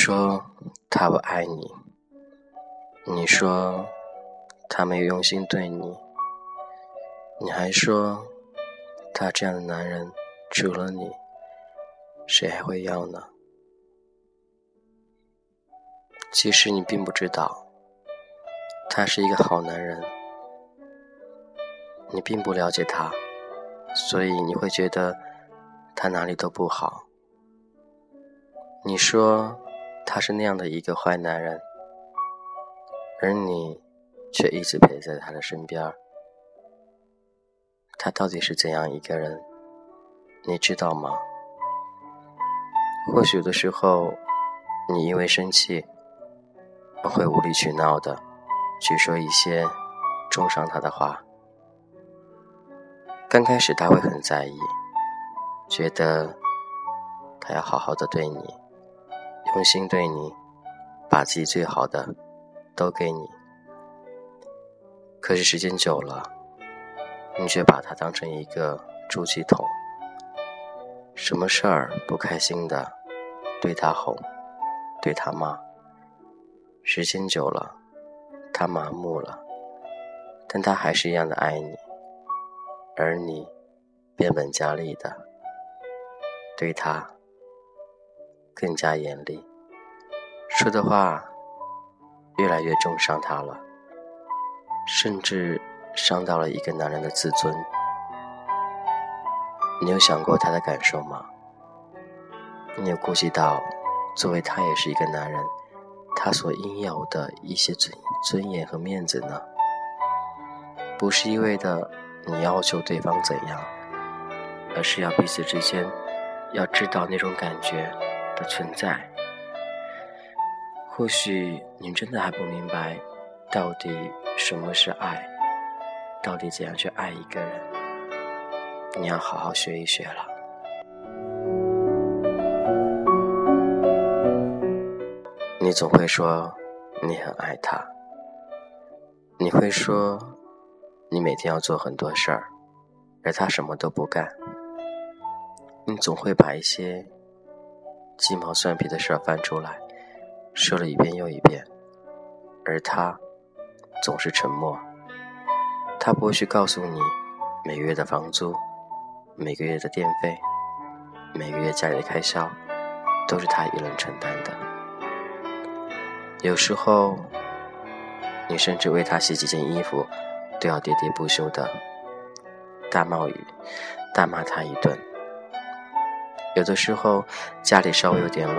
说他不爱你，你说他没有用心对你，你还说他这样的男人除了你，谁还会要呢？其实你并不知道，他是一个好男人，你并不了解他，所以你会觉得他哪里都不好。你说他是那样的一个坏男人，而你却一直陪在他的身边。他到底是怎样一个人，你知道吗？或许有的时候，你因为生气，会无理取闹的去说一些重伤他的话。刚开始他会很在意，觉得他要好好的对你。用心对你，把自己最好的都给你。可是时间久了，你却把他当成一个出气筒，什么事儿不开心的，对他吼，对他骂。时间久了，他麻木了，但他还是一样的爱你，而你变本加厉的对他。更加严厉，说的话越来越重伤他了，甚至伤到了一个男人的自尊。你有想过他的感受吗？你有顾及到，作为他也是一个男人，他所应有的一些尊尊严和面子呢？不是一味的你要求对方怎样，而是要彼此之间要知道那种感觉。的存在，或许你真的还不明白，到底什么是爱，到底怎样去爱一个人，你要好好学一学了。你总会说你很爱他，你会说你每天要做很多事儿，而他什么都不干，你总会把一些。鸡毛蒜皮的事儿翻出来，说了一遍又一遍，而他总是沉默。他不会去告诉你，每个月的房租、每个月的电费、每个月家里的开销，都是他一人承担的。有时候，你甚至为他洗几件衣服，都要喋喋不休的大冒雨，大骂他一顿。有的时候，家里稍微有点乱，